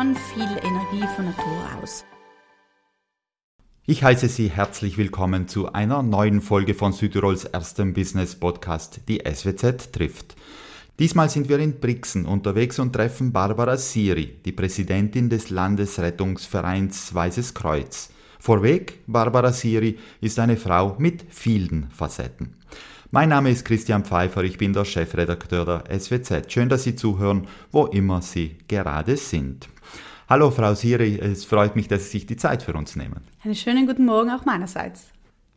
habe viel Energie von Natur aus. Ich heiße Sie herzlich willkommen zu einer neuen Folge von Südtirols erstem Business Podcast, die SWZ trifft. Diesmal sind wir in Brixen unterwegs und treffen Barbara Siri, die Präsidentin des Landesrettungsvereins Weißes Kreuz. Vorweg, Barbara Siri ist eine Frau mit vielen Facetten. Mein Name ist Christian Pfeiffer, ich bin der Chefredakteur der SWZ. Schön, dass Sie zuhören, wo immer Sie gerade sind. Hallo Frau Siri, es freut mich, dass Sie sich die Zeit für uns nehmen. Einen schönen guten Morgen auch meinerseits.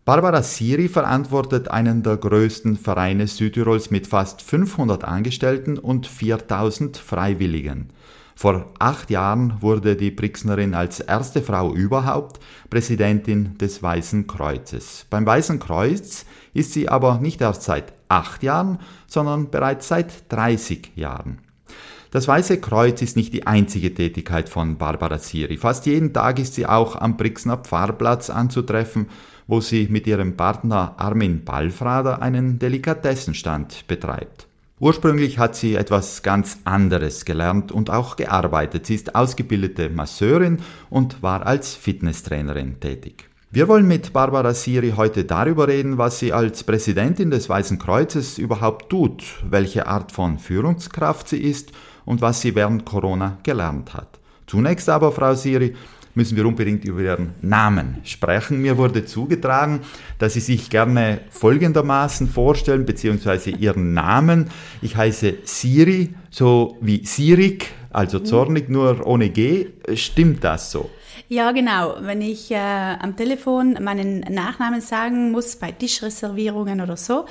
Barbara Siri verantwortet einen der größten Vereine Südtirols mit fast 500 Angestellten und 4000 Freiwilligen. Vor acht Jahren wurde die Brixnerin als erste Frau überhaupt Präsidentin des Weißen Kreuzes. Beim Weißen Kreuz ist sie aber nicht erst seit acht Jahren, sondern bereits seit 30 Jahren. Das Weiße Kreuz ist nicht die einzige Tätigkeit von Barbara Siri. Fast jeden Tag ist sie auch am Brixner Pfarrplatz anzutreffen, wo sie mit ihrem Partner Armin Ballfrader einen Delikatessenstand betreibt. Ursprünglich hat sie etwas ganz anderes gelernt und auch gearbeitet. Sie ist ausgebildete Masseurin und war als Fitnesstrainerin tätig. Wir wollen mit Barbara Siri heute darüber reden, was sie als Präsidentin des Weißen Kreuzes überhaupt tut, welche Art von Führungskraft sie ist und was sie während Corona gelernt hat. Zunächst aber, Frau Siri, müssen wir unbedingt über Ihren Namen sprechen. Mir wurde zugetragen, dass Sie sich gerne folgendermaßen vorstellen, beziehungsweise Ihren Namen. Ich heiße Siri, so wie Sirik, also zornig, nur ohne G. Stimmt das so? Ja, genau. Wenn ich äh, am Telefon meinen Nachnamen sagen muss, bei Tischreservierungen oder so,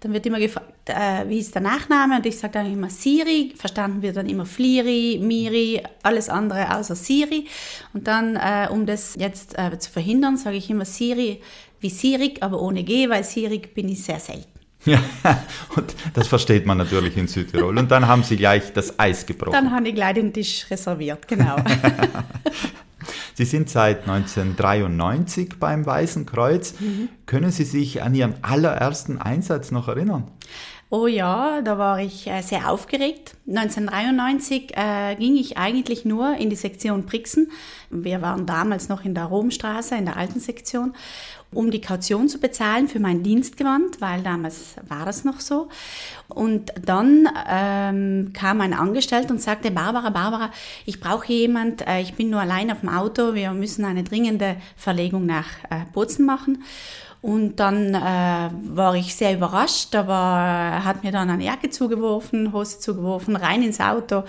dann wird immer gefragt, äh, wie ist der Nachname? Und ich sage dann immer Siri, verstanden wird dann immer Fliri, Miri, alles andere außer Siri. Und dann, äh, um das jetzt äh, zu verhindern, sage ich immer Siri wie Sirik, aber ohne G, weil Sirik bin ich sehr selten. Ja, und das versteht man natürlich in Südtirol. Und dann haben Sie gleich das Eis gebrochen. Dann habe ich gleich den Tisch reserviert, genau. Sie sind seit 1993 beim Weißen Kreuz. Mhm. Können Sie sich an Ihren allerersten Einsatz noch erinnern? Oh ja, da war ich äh, sehr aufgeregt. 1993 äh, ging ich eigentlich nur in die Sektion Brixen. Wir waren damals noch in der Romstraße, in der alten Sektion um die Kaution zu bezahlen für mein Dienstgewand, weil damals war das noch so. Und dann ähm, kam ein Angestellter und sagte, Barbara, Barbara, ich brauche jemand, äh, ich bin nur allein auf dem Auto, wir müssen eine dringende Verlegung nach äh, Bozen machen. Und dann äh, war ich sehr überrascht, aber er hat mir dann eine Jacke zugeworfen, Hose zugeworfen, rein ins Auto.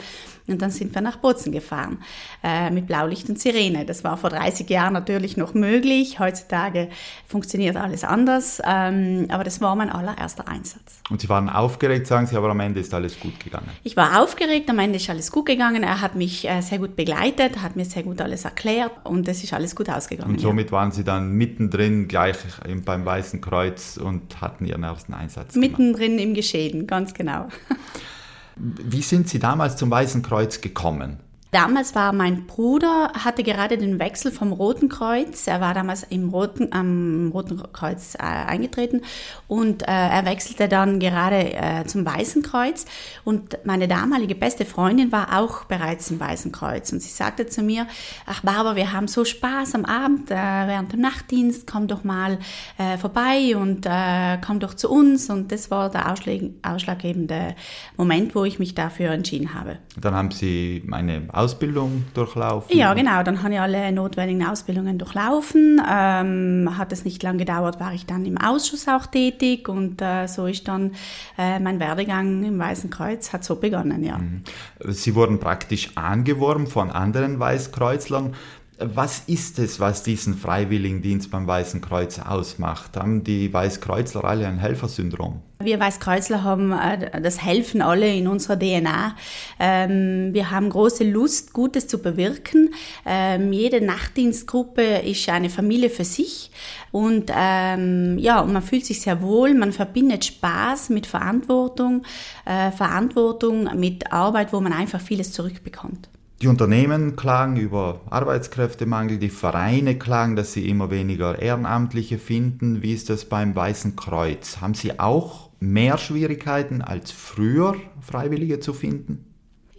Und dann sind wir nach Bozen gefahren äh, mit Blaulicht und Sirene. Das war vor 30 Jahren natürlich noch möglich. Heutzutage funktioniert alles anders. Ähm, aber das war mein allererster Einsatz. Und Sie waren aufgeregt, sagen Sie, aber am Ende ist alles gut gegangen? Ich war aufgeregt, am Ende ist alles gut gegangen. Er hat mich äh, sehr gut begleitet, hat mir sehr gut alles erklärt und es ist alles gut ausgegangen. Und somit ja. waren Sie dann mittendrin gleich beim Weißen Kreuz und hatten Ihren ersten Einsatz. Mittendrin gemacht. im Geschehen, ganz genau. Wie sind Sie damals zum Weißen Kreuz gekommen? Damals war mein Bruder, hatte gerade den Wechsel vom Roten Kreuz. Er war damals im Roten, am Roten Kreuz äh, eingetreten und äh, er wechselte dann gerade äh, zum Weißen Kreuz. Und meine damalige beste Freundin war auch bereits im Weißen Kreuz. Und sie sagte zu mir, ach Barbara, wir haben so Spaß am Abend äh, während dem Nachtdienst, komm doch mal äh, vorbei und äh, komm doch zu uns. Und das war der ausschlaggebende Moment, wo ich mich dafür entschieden habe. Dann haben Sie meine Ausbildung durchlaufen? Ja, genau. Dann habe ich alle notwendigen Ausbildungen durchlaufen. Ähm, hat es nicht lange gedauert, war ich dann im Ausschuss auch tätig und äh, so ist dann äh, mein Werdegang im Weißen Kreuz hat so begonnen, ja. Mhm. Sie wurden praktisch angeworben von anderen Weißkreuzlern. Was ist es, was diesen Freiwilligendienst beim Weißen Kreuz ausmacht? Haben die Weißkreuzler alle ein Helfersyndrom? Wir Weißkreuzler haben äh, das Helfen alle in unserer DNA. Ähm, wir haben große Lust, Gutes zu bewirken. Ähm, jede Nachtdienstgruppe ist eine Familie für sich. Und ähm, ja, man fühlt sich sehr wohl. Man verbindet Spaß mit Verantwortung, äh, Verantwortung mit Arbeit, wo man einfach vieles zurückbekommt. Die Unternehmen klagen über Arbeitskräftemangel, die Vereine klagen, dass sie immer weniger Ehrenamtliche finden. Wie ist das beim Weißen Kreuz? Haben Sie auch mehr Schwierigkeiten als früher, Freiwillige zu finden?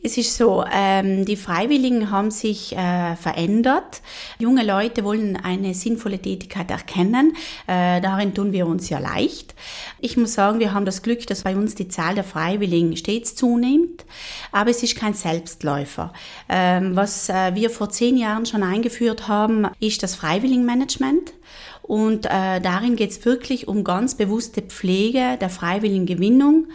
Es ist so, ähm, die Freiwilligen haben sich äh, verändert. Junge Leute wollen eine sinnvolle Tätigkeit erkennen. Äh, darin tun wir uns ja leicht. Ich muss sagen, wir haben das Glück, dass bei uns die Zahl der Freiwilligen stets zunimmt, aber es ist kein Selbstläufer. Ähm, was äh, wir vor zehn Jahren schon eingeführt haben, ist das Freiwilligenmanagement. Und äh, darin geht es wirklich um ganz bewusste Pflege der freiwilligen Gewinnung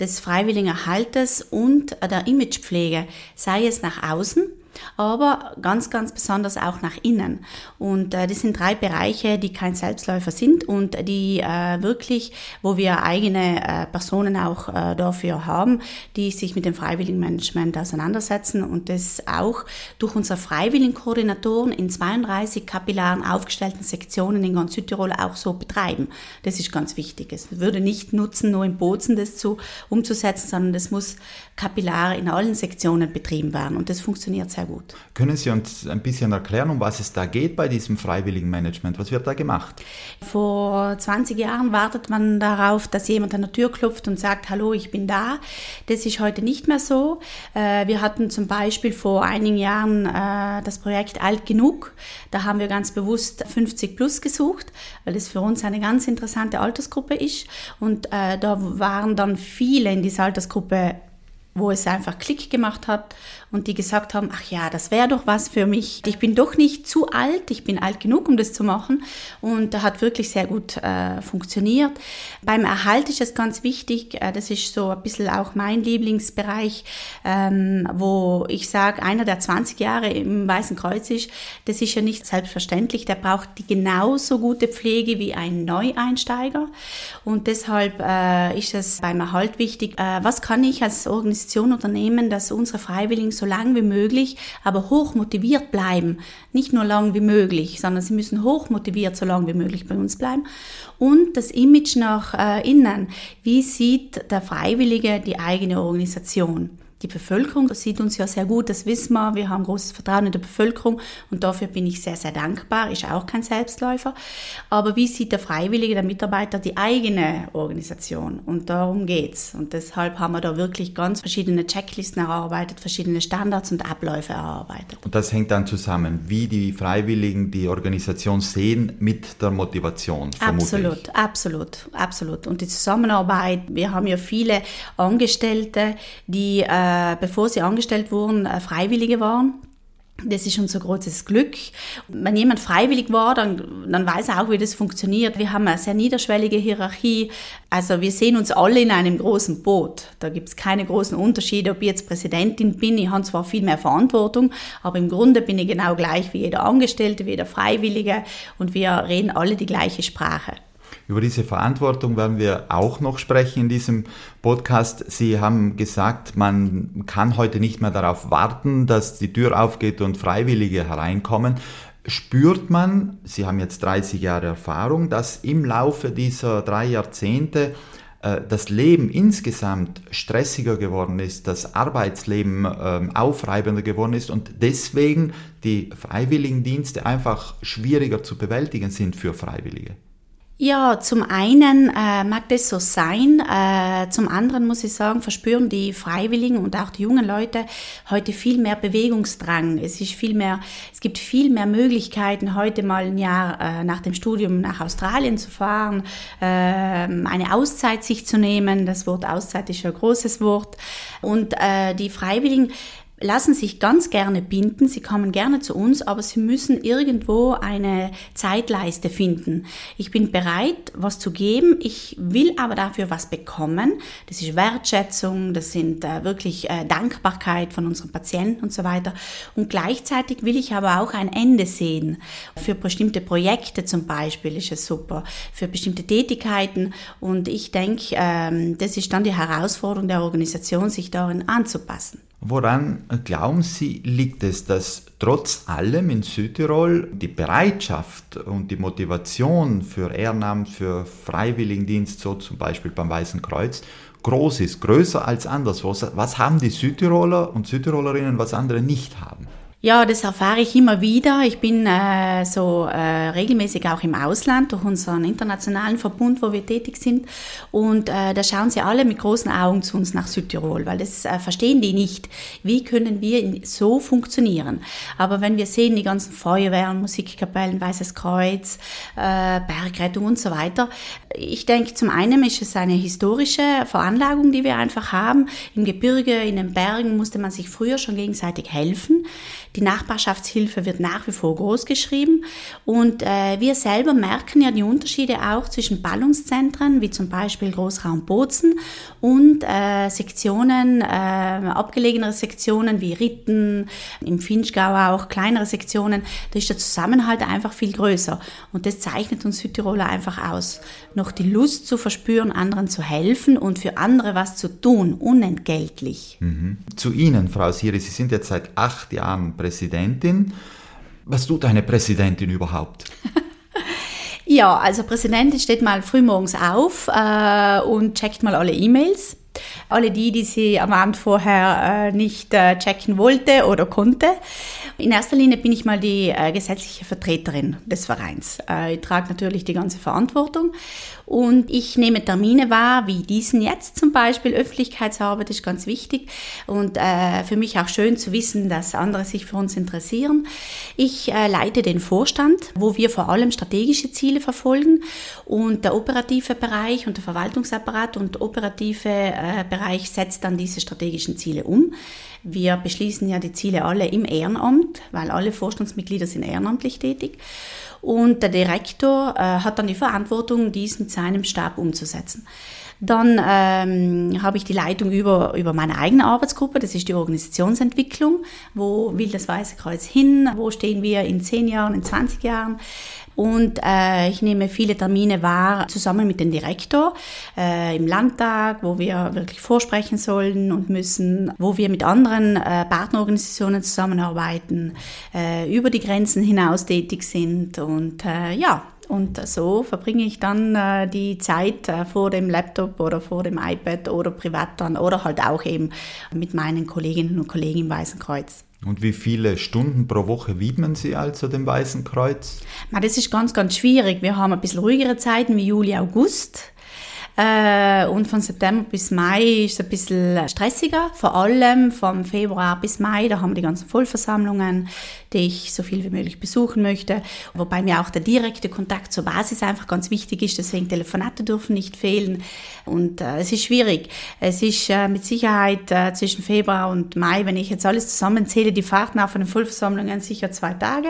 des freiwilligen Erhaltes und der Imagepflege, sei es nach außen, aber ganz, ganz besonders auch nach innen. Und äh, das sind drei Bereiche, die kein Selbstläufer sind und die äh, wirklich, wo wir eigene äh, Personen auch äh, dafür haben, die sich mit dem Freiwilligenmanagement auseinandersetzen und das auch durch unsere Freiwilligenkoordinatoren in 32 kapillaren aufgestellten Sektionen in ganz Südtirol auch so betreiben. Das ist ganz wichtig. Es würde nicht nutzen, nur in Bozen das zu, umzusetzen, sondern das muss kapillar in allen Sektionen betrieben werden und das funktioniert sehr gut. Können Sie uns ein bisschen erklären, um was es da geht bei diesem freiwilligen Management? Was wird da gemacht? Vor 20 Jahren wartet man darauf, dass jemand an der Tür klopft und sagt, hallo, ich bin da. Das ist heute nicht mehr so. Äh, wir hatten zum Beispiel vor einigen Jahren äh, das Projekt Alt genug. Da haben wir ganz bewusst 50 plus gesucht, weil das für uns eine ganz interessante Altersgruppe ist. Und äh, da waren dann viele in dieser Altersgruppe wo es einfach Klick gemacht hat und die gesagt haben, ach ja, das wäre doch was für mich. Ich bin doch nicht zu alt, ich bin alt genug, um das zu machen und da hat wirklich sehr gut äh, funktioniert. Beim Erhalt ist es ganz wichtig, äh, das ist so ein bisschen auch mein Lieblingsbereich, ähm, wo ich sage, einer der 20 Jahre im Weißen Kreuz ist, das ist ja nicht selbstverständlich, der braucht die genauso gute Pflege wie ein Neueinsteiger und deshalb äh, ist es beim Erhalt wichtig, äh, was kann ich als Organisation unternehmen, dass unsere Freiwilligen so lang wie möglich, aber hoch motiviert bleiben. Nicht nur lang wie möglich, sondern sie müssen hoch motiviert so lang wie möglich bei uns bleiben. Und das Image nach äh, innen. Wie sieht der Freiwillige die eigene Organisation? Die Bevölkerung sieht uns ja sehr gut, das wissen wir. Wir haben großes Vertrauen in der Bevölkerung und dafür bin ich sehr, sehr dankbar. Ist auch kein Selbstläufer. Aber wie sieht der Freiwillige, der Mitarbeiter die eigene Organisation? Und darum geht's. Und deshalb haben wir da wirklich ganz verschiedene Checklisten erarbeitet, verschiedene Standards und Abläufe erarbeitet. Und das hängt dann zusammen, wie die Freiwilligen die Organisation sehen mit der Motivation. Absolut, ich. absolut, absolut. Und die Zusammenarbeit, wir haben ja viele Angestellte, die äh, äh, bevor sie angestellt wurden, äh, Freiwillige waren. Das ist unser großes Glück. Wenn jemand freiwillig war, dann, dann weiß er auch, wie das funktioniert. Wir haben eine sehr niederschwellige Hierarchie. Also wir sehen uns alle in einem großen Boot. Da gibt es keine großen Unterschiede, ob ich jetzt Präsidentin bin. Ich habe zwar viel mehr Verantwortung, aber im Grunde bin ich genau gleich wie jeder Angestellte, wie jeder Freiwillige und wir reden alle die gleiche Sprache. Über diese Verantwortung werden wir auch noch sprechen in diesem Podcast. Sie haben gesagt, man kann heute nicht mehr darauf warten, dass die Tür aufgeht und Freiwillige hereinkommen. Spürt man, Sie haben jetzt 30 Jahre Erfahrung, dass im Laufe dieser drei Jahrzehnte äh, das Leben insgesamt stressiger geworden ist, das Arbeitsleben ähm, aufreibender geworden ist und deswegen die Freiwilligendienste einfach schwieriger zu bewältigen sind für Freiwillige? Ja, zum einen äh, mag das so sein, äh, zum anderen muss ich sagen, verspüren die Freiwilligen und auch die jungen Leute heute viel mehr Bewegungsdrang. Es ist viel mehr, es gibt viel mehr Möglichkeiten, heute mal ein Jahr äh, nach dem Studium nach Australien zu fahren, äh, eine Auszeit sich zu nehmen. Das Wort Auszeit ist ja ein großes Wort. Und äh, die Freiwilligen lassen sich ganz gerne binden, sie kommen gerne zu uns, aber sie müssen irgendwo eine Zeitleiste finden. Ich bin bereit, was zu geben, ich will aber dafür was bekommen. Das ist Wertschätzung, das sind äh, wirklich äh, Dankbarkeit von unseren Patienten und so weiter. Und gleichzeitig will ich aber auch ein Ende sehen. Für bestimmte Projekte zum Beispiel ist es super, für bestimmte Tätigkeiten. Und ich denke, ähm, das ist dann die Herausforderung der Organisation, sich darin anzupassen. Woran glauben Sie, liegt es, dass trotz allem in Südtirol die Bereitschaft und die Motivation für Ehrenamt, für Freiwilligendienst, so zum Beispiel beim Weißen Kreuz, groß ist, größer als anderswo? Was haben die Südtiroler und Südtirolerinnen, was andere nicht haben? Ja, das erfahre ich immer wieder. Ich bin äh, so äh, regelmäßig auch im Ausland durch unseren internationalen Verbund, wo wir tätig sind. Und äh, da schauen sie alle mit großen Augen zu uns nach Südtirol, weil das äh, verstehen die nicht. Wie können wir so funktionieren? Aber wenn wir sehen, die ganzen Feuerwehren, Musikkapellen, Weißes Kreuz, äh, Bergrettung und so weiter, ich denke, zum einen ist es eine historische Veranlagung, die wir einfach haben. Im Gebirge, in den Bergen musste man sich früher schon gegenseitig helfen. Die Nachbarschaftshilfe wird nach wie vor groß geschrieben und äh, wir selber merken ja die Unterschiede auch zwischen Ballungszentren, wie zum Beispiel Großraum Bozen und äh, Sektionen, äh, abgelegenere Sektionen wie Ritten, im Finchgau auch kleinere Sektionen. Da ist der Zusammenhalt einfach viel größer und das zeichnet uns Südtiroler einfach aus. Noch die Lust zu verspüren, anderen zu helfen und für andere was zu tun, unentgeltlich. Mhm. Zu Ihnen, Frau Siri, Sie sind jetzt seit acht Jahren Präsidentin. Was tut eine Präsidentin überhaupt? ja, also Präsidentin steht mal frühmorgens auf äh, und checkt mal alle E-Mails. Alle die, die sie am Abend vorher äh, nicht äh, checken wollte oder konnte. In erster Linie bin ich mal die äh, gesetzliche Vertreterin des Vereins. Äh, ich trage natürlich die ganze Verantwortung und ich nehme Termine wahr, wie diesen jetzt zum Beispiel. Öffentlichkeitsarbeit ist ganz wichtig und äh, für mich auch schön zu wissen, dass andere sich für uns interessieren. Ich äh, leite den Vorstand, wo wir vor allem strategische Ziele verfolgen und der operative Bereich und der Verwaltungsapparat und operative äh, Bereich setzt dann diese strategischen Ziele um. Wir beschließen ja die Ziele alle im Ehrenamt, weil alle Vorstandsmitglieder sind ehrenamtlich tätig. Und der Direktor äh, hat dann die Verantwortung, dies mit seinem Stab umzusetzen. Dann ähm, habe ich die Leitung über, über meine eigene Arbeitsgruppe, das ist die Organisationsentwicklung. Wo will das Weiße Kreuz hin? Wo stehen wir in 10 Jahren, in 20 Jahren? Und äh, ich nehme viele Termine wahr zusammen mit dem Direktor äh, im Landtag, wo wir wirklich vorsprechen sollen und müssen, wo wir mit anderen äh, Partnerorganisationen zusammenarbeiten, äh, über die Grenzen hinaus tätig sind. Und äh, ja, und so verbringe ich dann äh, die Zeit äh, vor dem Laptop oder vor dem iPad oder privat dann oder halt auch eben mit meinen Kolleginnen und Kollegen im Weißen Kreuz. Und wie viele Stunden pro Woche widmen Sie also dem Weißen Kreuz? Na, das ist ganz, ganz schwierig. Wir haben ein bisschen ruhigere Zeiten wie Juli, August. Äh, und von September bis Mai ist es ein bisschen stressiger, vor allem vom Februar bis Mai, da haben wir die ganzen Vollversammlungen, die ich so viel wie möglich besuchen möchte, wobei mir auch der direkte Kontakt zur Basis einfach ganz wichtig ist, deswegen Telefonate dürfen nicht fehlen. Und äh, es ist schwierig. Es ist äh, mit Sicherheit äh, zwischen Februar und Mai, wenn ich jetzt alles zusammenzähle, die Fahrten von den Vollversammlungen sicher zwei Tage,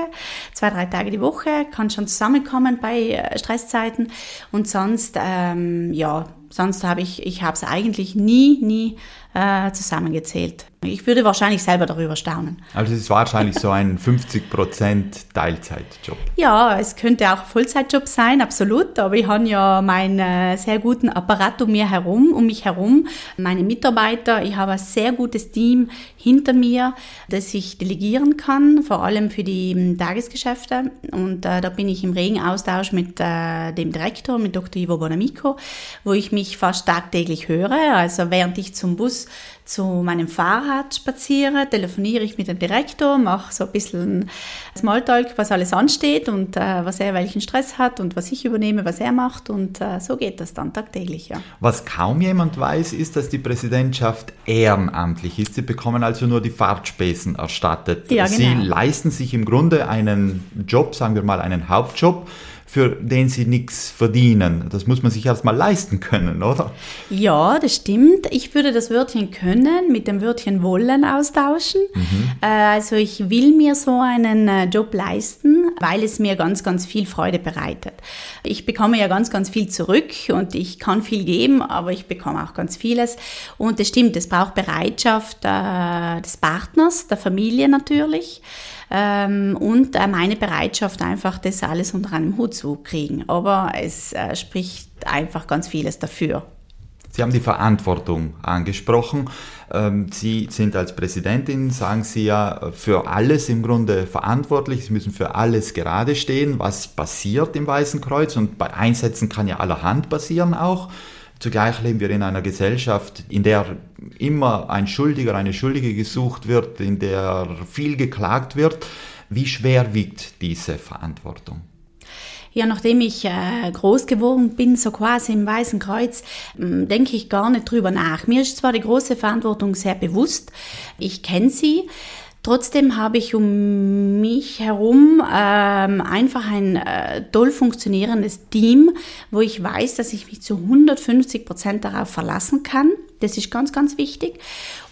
zwei, drei Tage die Woche, kann schon zusammenkommen bei äh, Stresszeiten. Und sonst, ähm, ja, sonst habe ich, ich habe es eigentlich nie, nie äh, zusammengezählt. Ich würde wahrscheinlich selber darüber staunen. Also es ist wahrscheinlich so ein 50% Teilzeitjob. Ja, es könnte auch Vollzeitjob sein, absolut. Aber ich habe ja meinen äh, sehr guten Apparat um mir herum, um mich herum, meine Mitarbeiter. Ich habe ein sehr gutes Team hinter mir, das ich delegieren kann, vor allem für die um, Tagesgeschäfte. Und äh, da bin ich im regen Austausch mit äh, dem Direktor, mit Dr. Ivo Bonamico, wo ich mich fast tagtäglich höre. Also während ich zum Bus zu meinem Fahrrad spaziere, telefoniere ich mit dem Direktor, mache so ein bisschen Smalltalk, was alles ansteht und äh, was er welchen Stress hat und was ich übernehme, was er macht und äh, so geht das dann tagtäglich. Ja. Was kaum jemand weiß, ist, dass die Präsidentschaft ehrenamtlich ist. Sie bekommen also nur die Fahrtspesen erstattet. Ja, genau. Sie leisten sich im Grunde einen Job, sagen wir mal einen Hauptjob, für den sie nichts verdienen. Das muss man sich erstmal leisten können, oder? Ja, das stimmt. Ich würde das Wörtchen können mit dem Wörtchen wollen austauschen. Mhm. Äh, also ich will mir so einen äh, Job leisten, weil es mir ganz, ganz viel Freude bereitet. Ich bekomme ja ganz, ganz viel zurück und ich kann viel geben, aber ich bekomme auch ganz vieles. Und das stimmt, es braucht Bereitschaft äh, des Partners, der Familie natürlich ähm, und äh, meine Bereitschaft einfach, das alles unter einem Hut zu kriegen. Aber es äh, spricht einfach ganz vieles dafür. Sie haben die Verantwortung angesprochen. Ähm, Sie sind als Präsidentin, sagen Sie ja, für alles im Grunde verantwortlich. Sie müssen für alles gerade stehen, was passiert im Weißen Kreuz. Und bei Einsätzen kann ja allerhand passieren auch. Zugleich leben wir in einer Gesellschaft, in der immer ein Schuldiger, eine Schuldige gesucht wird, in der viel geklagt wird. Wie schwer wiegt diese Verantwortung? Ja, nachdem ich äh, groß geworden bin, so quasi im Weißen Kreuz, äh, denke ich gar nicht drüber nach. Mir ist zwar die große Verantwortung sehr bewusst, ich kenne sie, Trotzdem habe ich um mich herum ähm, einfach ein äh, toll funktionierendes Team, wo ich weiß, dass ich mich zu 150 Prozent darauf verlassen kann. Das ist ganz, ganz wichtig.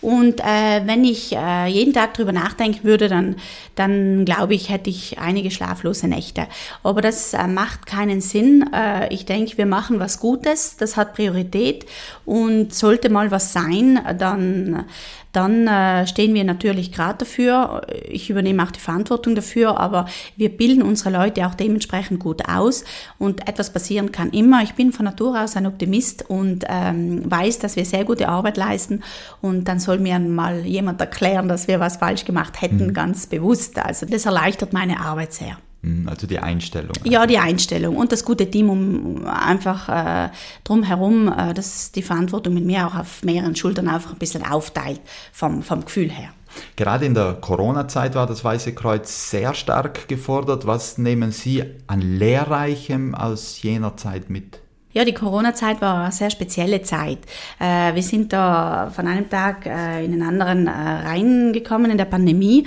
Und äh, wenn ich äh, jeden Tag drüber nachdenken würde, dann, dann glaube ich, hätte ich einige schlaflose Nächte. Aber das äh, macht keinen Sinn. Äh, ich denke, wir machen was Gutes, das hat Priorität und sollte mal was sein, dann dann äh, stehen wir natürlich gerade dafür. Ich übernehme auch die Verantwortung dafür, aber wir bilden unsere Leute auch dementsprechend gut aus und etwas passieren kann immer. Ich bin von Natur aus ein Optimist und ähm, weiß, dass wir sehr gute Arbeit leisten und dann soll mir mal jemand erklären, dass wir was falsch gemacht hätten, mhm. ganz bewusst. Also das erleichtert meine Arbeit sehr. Mhm, also die Einstellung. Ja, die Einstellung und das gute Team um einfach äh, drumherum, äh, dass die Verantwortung mit mir auch auf mehreren Schultern einfach ein bisschen aufteilt vom, vom Gefühl her. Gerade in der Corona-Zeit war das Weiße Kreuz sehr stark gefordert. Was nehmen Sie an Lehrreichem aus jener Zeit mit? Ja, die Corona-Zeit war eine sehr spezielle Zeit. Äh, wir sind da von einem Tag äh, in den anderen äh, reingekommen in der Pandemie.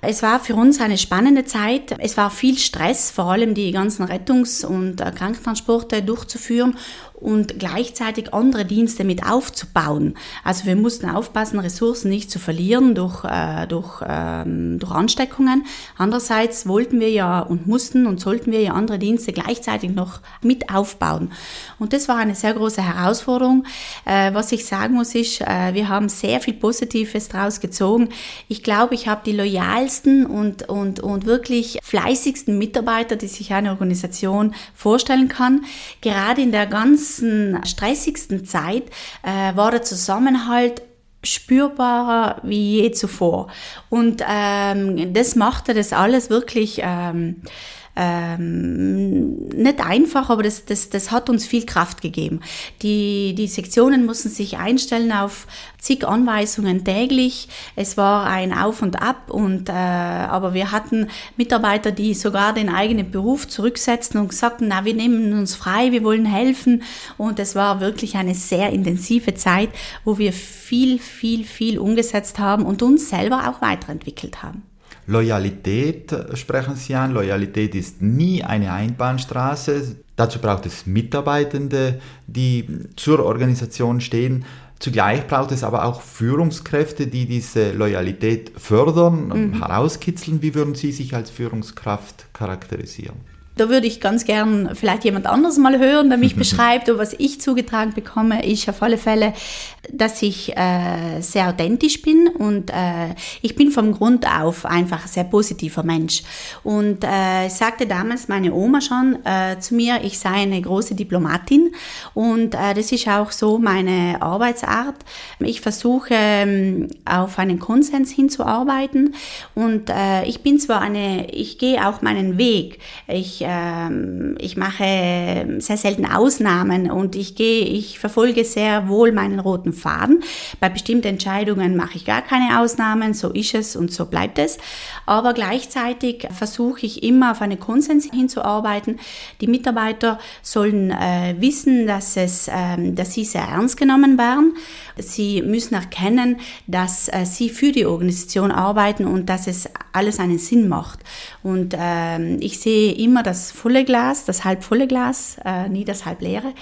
Es war für uns eine spannende Zeit. Es war viel Stress, vor allem die ganzen Rettungs- und Krankentransporte durchzuführen und gleichzeitig andere Dienste mit aufzubauen. Also wir mussten aufpassen, Ressourcen nicht zu verlieren durch, äh, durch, ähm, durch Ansteckungen. Andererseits wollten wir ja und mussten und sollten wir ja andere Dienste gleichzeitig noch mit aufbauen. Und das war eine sehr große Herausforderung. Äh, was ich sagen muss ist, äh, wir haben sehr viel Positives daraus gezogen. Ich glaube, ich habe die loyalsten und, und, und wirklich fleißigsten Mitarbeiter, die sich eine Organisation vorstellen kann. Gerade in der ganz ganzen stressigsten Zeit äh, war der Zusammenhalt spürbarer wie je zuvor. Und ähm, das machte das alles wirklich ähm, ähm, nicht einfach, aber das, das, das hat uns viel Kraft gegeben. Die, die Sektionen mussten sich einstellen auf zig Anweisungen täglich. Es war ein Auf und Ab und äh, aber wir hatten Mitarbeiter, die sogar den eigenen Beruf zurücksetzten und sagten, na, wir nehmen uns frei, wir wollen helfen und es war wirklich eine sehr intensive Zeit, wo wir viel, viel, viel umgesetzt haben und uns selber auch weiterentwickelt haben. Loyalität sprechen Sie an. Loyalität ist nie eine Einbahnstraße. Dazu braucht es Mitarbeitende, die zur Organisation stehen. Zugleich braucht es aber auch Führungskräfte, die diese Loyalität fördern, mhm. herauskitzeln. Wie würden Sie sich als Führungskraft charakterisieren? Da würde ich ganz gern vielleicht jemand anderes mal hören, der mich beschreibt. Und was ich zugetragen bekomme, ist auf alle Fälle, dass ich äh, sehr authentisch bin und äh, ich bin vom Grund auf einfach ein sehr positiver Mensch. Und äh, sagte damals meine Oma schon äh, zu mir, ich sei eine große Diplomatin und äh, das ist auch so meine Arbeitsart. Ich versuche ähm, auf einen Konsens hinzuarbeiten und äh, ich bin zwar eine, ich gehe auch meinen Weg. Ich ähm, ich mache sehr selten Ausnahmen und ich gehe, ich verfolge sehr wohl meinen roten Faden. Bei bestimmten Entscheidungen mache ich gar keine Ausnahmen, so ist es und so bleibt es. Aber gleichzeitig versuche ich immer auf einen Konsens hinzuarbeiten. Die Mitarbeiter sollen äh, wissen, dass es, äh, dass sie sehr ernst genommen werden. Sie müssen erkennen, dass äh, sie für die Organisation arbeiten und dass es alles einen Sinn macht. Und ähm, ich sehe immer das volle Glas, das halb volle Glas, äh, nie das halb leere.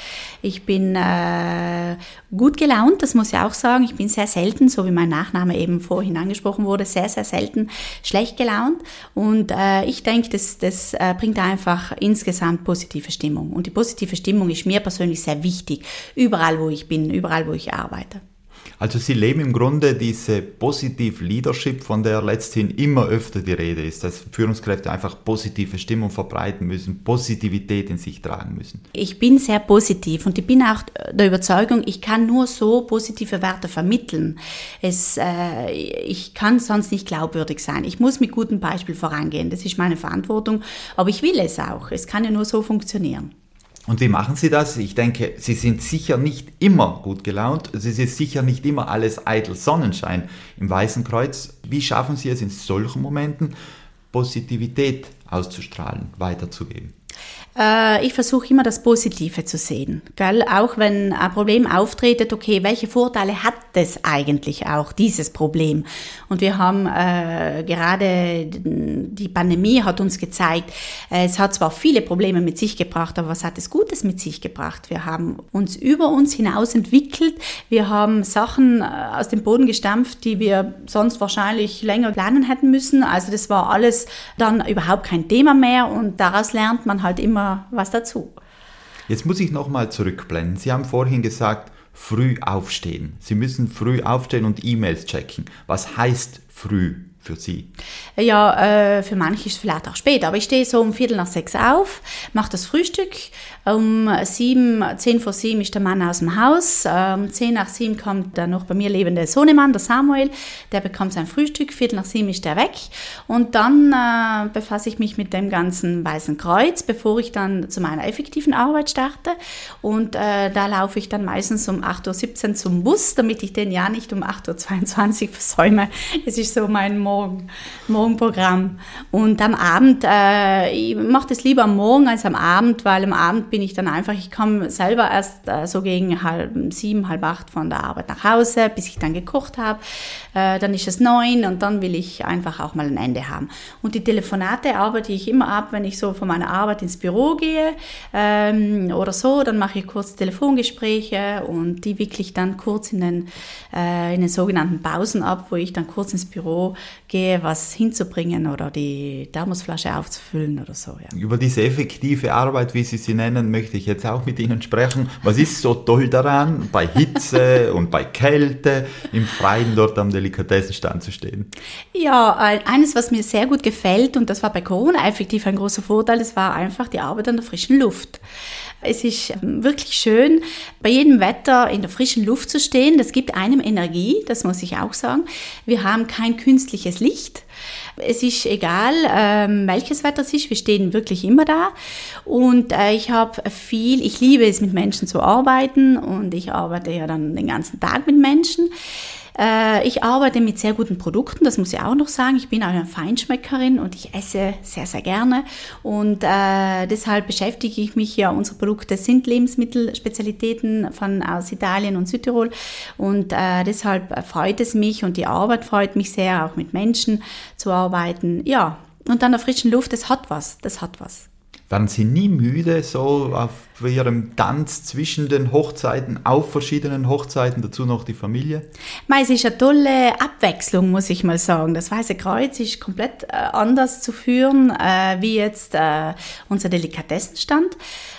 Ich bin äh, gut gelaunt, das muss ich auch sagen. Ich bin sehr selten, so wie mein Nachname eben vorhin angesprochen wurde, sehr, sehr selten schlecht gelaunt. Und äh, ich denke, das, das äh, bringt einfach insgesamt positive Stimmung. Und die positive Stimmung ist mir persönlich sehr wichtig, überall wo ich bin, überall wo ich arbeite. Also Sie leben im Grunde diese Positive Leadership, von der letzthin immer öfter die Rede ist, dass Führungskräfte einfach positive Stimmung verbreiten müssen, Positivität in sich tragen müssen. Ich bin sehr positiv und ich bin auch der Überzeugung, ich kann nur so positive Werte vermitteln. Es, äh, ich kann sonst nicht glaubwürdig sein. Ich muss mit gutem Beispiel vorangehen. Das ist meine Verantwortung, aber ich will es auch. Es kann ja nur so funktionieren. Und wie machen Sie das? Ich denke, Sie sind sicher nicht immer gut gelaunt. Es ist sicher nicht immer alles eitel Sonnenschein im Weißen Kreuz. Wie schaffen Sie es in solchen Momenten, Positivität auszustrahlen, weiterzugeben? Äh, ich versuche immer das Positive zu sehen. Gell? Auch wenn ein Problem auftritt, okay, welche Vorteile hat es eigentlich auch, dieses Problem? Und wir haben äh, gerade, die Pandemie hat uns gezeigt, äh, es hat zwar viele Probleme mit sich gebracht, aber was hat es Gutes mit sich gebracht? Wir haben uns über uns hinaus entwickelt. Wir haben Sachen äh, aus dem Boden gestampft, die wir sonst wahrscheinlich länger planen hätten müssen. Also das war alles dann überhaupt kein Thema mehr und daraus lernt man halt immer was dazu. Jetzt muss ich nochmal zurückblenden. Sie haben vorhin gesagt, früh aufstehen. Sie müssen früh aufstehen und E-Mails checken. Was heißt früh für Sie? Ja, äh, für manche ist es vielleicht auch spät, aber ich stehe so um Viertel nach sechs auf, mache das Frühstück. Um sieben, zehn vor sieben ist der Mann aus dem Haus. Um zehn nach sieben kommt der noch bei mir lebende Sohnemann, der Samuel. Der bekommt sein Frühstück. Viertel nach sieben ist er weg. Und dann äh, befasse ich mich mit dem ganzen Weißen Kreuz, bevor ich dann zu meiner effektiven Arbeit starte. Und äh, da laufe ich dann meistens um 8.17 Uhr zum Bus, damit ich den ja nicht um 8.22 Uhr versäume. Das ist so mein Morgen Morgen, Morgenprogramm. Und am Abend, äh, ich mache das lieber am Morgen als am Abend, weil am Abend bin ich dann einfach, ich komme selber erst äh, so gegen halb sieben, halb acht von der Arbeit nach Hause, bis ich dann gekocht habe. Äh, dann ist es neun und dann will ich einfach auch mal ein Ende haben. Und die Telefonate arbeite ich immer ab, wenn ich so von meiner Arbeit ins Büro gehe ähm, oder so, dann mache ich kurz Telefongespräche und die wickle ich dann kurz in den, äh, in den sogenannten Pausen ab, wo ich dann kurz ins Büro gehe, was hinzubringen oder die Thermosflasche aufzufüllen oder so. Ja. Über diese effektive Arbeit, wie Sie sie nennen, möchte ich jetzt auch mit Ihnen sprechen. Was ist so toll daran, bei Hitze und bei Kälte im Freien dort am Delikatessenstand zu stehen? Ja, eines, was mir sehr gut gefällt, und das war bei Corona effektiv ein großer Vorteil, das war einfach die Arbeit an der frischen Luft. Es ist ähm, wirklich schön, bei jedem Wetter in der frischen Luft zu stehen. Das gibt einem Energie, das muss ich auch sagen. Wir haben kein künstliches Licht. Es ist egal, ähm, welches Wetter es ist, wir stehen wirklich immer da. Und äh, ich habe viel, ich liebe es, mit Menschen zu arbeiten und ich arbeite ja dann den ganzen Tag mit Menschen. Äh, ich arbeite mit sehr guten Produkten, das muss ich auch noch sagen. Ich bin auch eine Feinschmeckerin und ich esse sehr, sehr gerne. Und äh, deshalb beschäftige ich mich ja, unsere Produkte sind Lebensmittelspezialitäten von aus Italien und Südtirol. Und äh, deshalb freut es mich und die Arbeit freut mich sehr, auch mit Menschen zu arbeiten. Ja, und dann der frischen Luft, das hat was, das hat was. Werden Sie nie müde, so auf Ihrem Tanz zwischen den Hochzeiten, auf verschiedenen Hochzeiten, dazu noch die Familie? Es ist eine tolle Abwechslung, muss ich mal sagen. Das Weiße Kreuz ist komplett äh, anders zu führen, äh, wie jetzt äh, unser Delikatessenstand.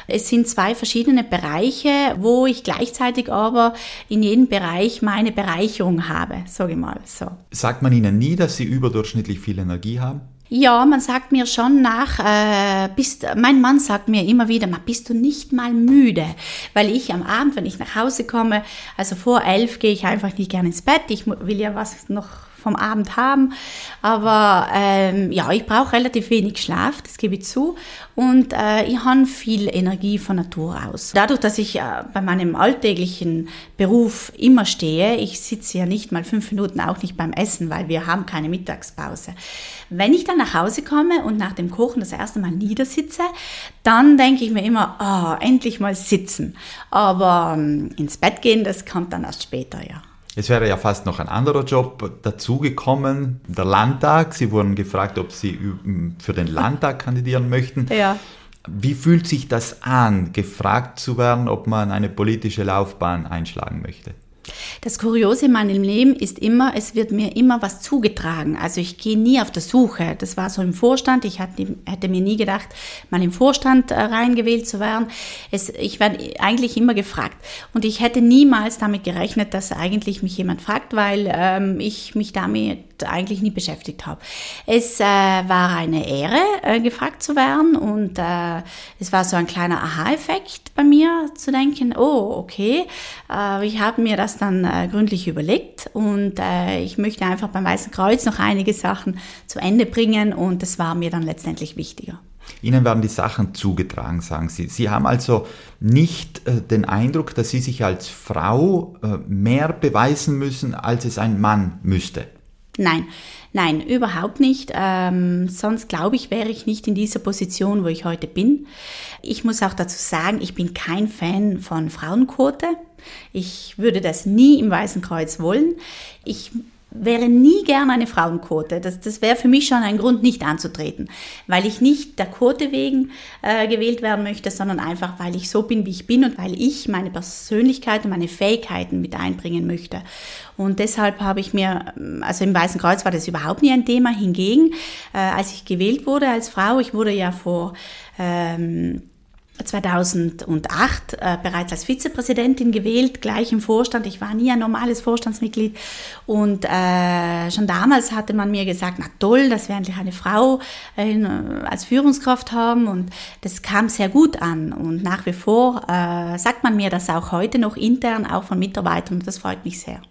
Es sind zwei verschiedene Bereiche, wo ich gleichzeitig aber in jedem Bereich meine Bereicherung habe, sage ich mal so. Sagt man Ihnen nie, dass Sie überdurchschnittlich viel Energie haben? Ja, man sagt mir schon nach, äh, bist, mein Mann sagt mir immer wieder, bist du nicht mal müde, weil ich am Abend, wenn ich nach Hause komme, also vor elf gehe ich einfach nicht gerne ins Bett, ich will ja was noch vom Abend haben. Aber ähm, ja, ich brauche relativ wenig Schlaf, das gebe ich zu. Und äh, ich habe viel Energie von Natur aus. Dadurch, dass ich äh, bei meinem alltäglichen Beruf immer stehe, ich sitze ja nicht mal fünf Minuten, auch nicht beim Essen, weil wir haben keine Mittagspause. Wenn ich dann nach Hause komme und nach dem Kochen das erste Mal niedersitze, dann denke ich mir immer, oh, endlich mal sitzen. Aber ähm, ins Bett gehen, das kommt dann erst später, ja. Es wäre ja fast noch ein anderer Job dazugekommen, der Landtag. Sie wurden gefragt, ob Sie für den Landtag kandidieren möchten. Ja. Wie fühlt sich das an, gefragt zu werden, ob man eine politische Laufbahn einschlagen möchte? Das Kuriose in meinem Leben ist immer, es wird mir immer was zugetragen. Also ich gehe nie auf der Suche. Das war so im Vorstand. Ich hätte mir nie gedacht, mal im Vorstand äh, reingewählt zu werden. Es, ich werde eigentlich immer gefragt. Und ich hätte niemals damit gerechnet, dass eigentlich mich jemand fragt, weil ähm, ich mich damit eigentlich nie beschäftigt habe. Es äh, war eine Ehre, äh, gefragt zu werden und äh, es war so ein kleiner Aha-Effekt bei mir zu denken, oh, okay, äh, ich habe mir das dann äh, gründlich überlegt und äh, ich möchte einfach beim Weißen Kreuz noch einige Sachen zu Ende bringen und das war mir dann letztendlich wichtiger. Ihnen werden die Sachen zugetragen, sagen Sie. Sie haben also nicht äh, den Eindruck, dass Sie sich als Frau äh, mehr beweisen müssen, als es ein Mann müsste. Nein, nein, überhaupt nicht. Ähm, sonst glaube ich, wäre ich nicht in dieser Position, wo ich heute bin. Ich muss auch dazu sagen, ich bin kein Fan von Frauenquote. Ich würde das nie im Weißen Kreuz wollen. Ich wäre nie gern eine Frauenquote. Das, das wäre für mich schon ein Grund, nicht anzutreten, weil ich nicht der Quote wegen äh, gewählt werden möchte, sondern einfach, weil ich so bin, wie ich bin und weil ich meine Persönlichkeit und meine Fähigkeiten mit einbringen möchte. Und deshalb habe ich mir, also im Weißen Kreuz war das überhaupt nie ein Thema. Hingegen, äh, als ich gewählt wurde als Frau, ich wurde ja vor ähm, 2008 äh, bereits als Vizepräsidentin gewählt, gleich im Vorstand. Ich war nie ein normales Vorstandsmitglied und äh, schon damals hatte man mir gesagt, na toll, dass wir endlich eine Frau äh, als Führungskraft haben und das kam sehr gut an und nach wie vor äh, sagt man mir das auch heute noch intern, auch von Mitarbeitern und das freut mich sehr.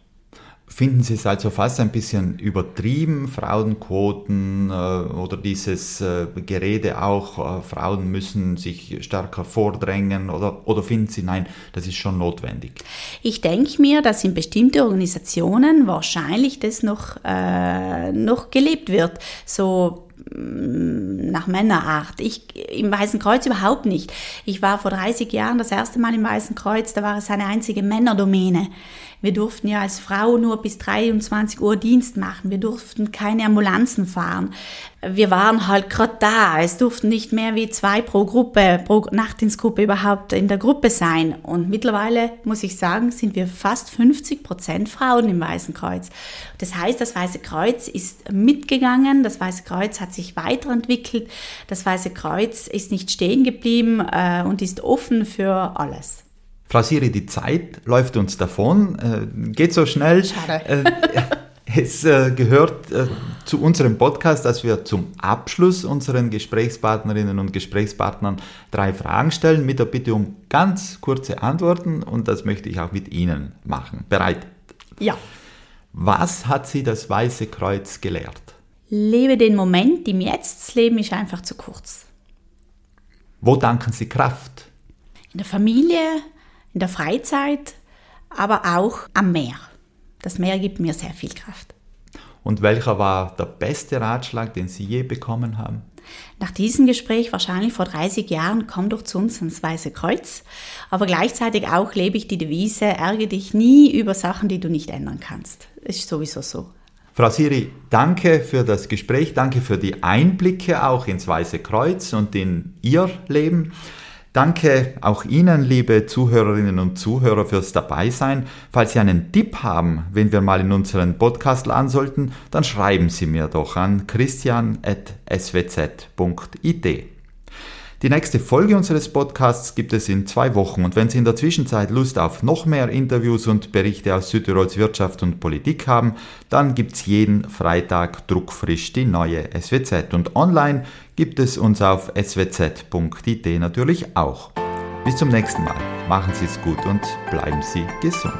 Finden Sie es also fast ein bisschen übertrieben, Frauenquoten äh, oder dieses äh, Gerede auch, äh, Frauen müssen sich stärker vordrängen oder, oder finden Sie, nein, das ist schon notwendig? Ich denke mir, dass in bestimmte Organisationen wahrscheinlich das noch, äh, noch gelebt wird. So mm, nach Männerart. Ich im Weißen Kreuz überhaupt nicht. Ich war vor 30 Jahren das erste Mal im Weißen Kreuz, da war es eine einzige Männerdomäne. Wir durften ja als Frau nur bis 23 Uhr Dienst machen. Wir durften keine Ambulanzen fahren. Wir waren halt gerade da. Es durften nicht mehr wie zwei pro Gruppe, pro Nachtdienstgruppe überhaupt in der Gruppe sein. Und mittlerweile, muss ich sagen, sind wir fast 50 Prozent Frauen im Weißen Kreuz. Das heißt, das Weiße Kreuz ist mitgegangen. Das Weiße Kreuz hat sich weiterentwickelt. Das Weiße Kreuz ist nicht stehen geblieben äh, und ist offen für alles. Frau Siri, die Zeit läuft uns davon, äh, geht so schnell. Schade. Äh, es äh, gehört äh, zu unserem Podcast, dass wir zum Abschluss unseren Gesprächspartnerinnen und Gesprächspartnern drei Fragen stellen, mit der Bitte um ganz kurze Antworten und das möchte ich auch mit Ihnen machen. Bereit? Ja. Was hat Sie das Weiße Kreuz gelehrt? Lebe den Moment, im Jetzt. Das Leben ist einfach zu kurz. Wo danken Sie Kraft? In der Familie, in der Freizeit, aber auch am Meer. Das Meer gibt mir sehr viel Kraft. Und welcher war der beste Ratschlag, den Sie je bekommen haben? Nach diesem Gespräch, wahrscheinlich vor 30 Jahren, komm doch zu uns ins Weiße Kreuz. Aber gleichzeitig auch lebe ich die Devise, ärgere dich nie über Sachen, die du nicht ändern kannst. Ist sowieso so. Frau Siri, danke für das Gespräch, danke für die Einblicke auch ins Weiße Kreuz und in Ihr Leben. Danke auch Ihnen, liebe Zuhörerinnen und Zuhörer, fürs Dabeisein. Falls Sie einen Tipp haben, wenn wir mal in unseren Podcast laden sollten, dann schreiben Sie mir doch an christian.swz.it. Die nächste Folge unseres Podcasts gibt es in zwei Wochen und wenn Sie in der Zwischenzeit Lust auf noch mehr Interviews und Berichte aus Südtirols Wirtschaft und Politik haben, dann gibt es jeden Freitag druckfrisch die neue SWZ und online gibt es uns auf swz.it natürlich auch. Bis zum nächsten Mal. Machen Sie es gut und bleiben Sie gesund.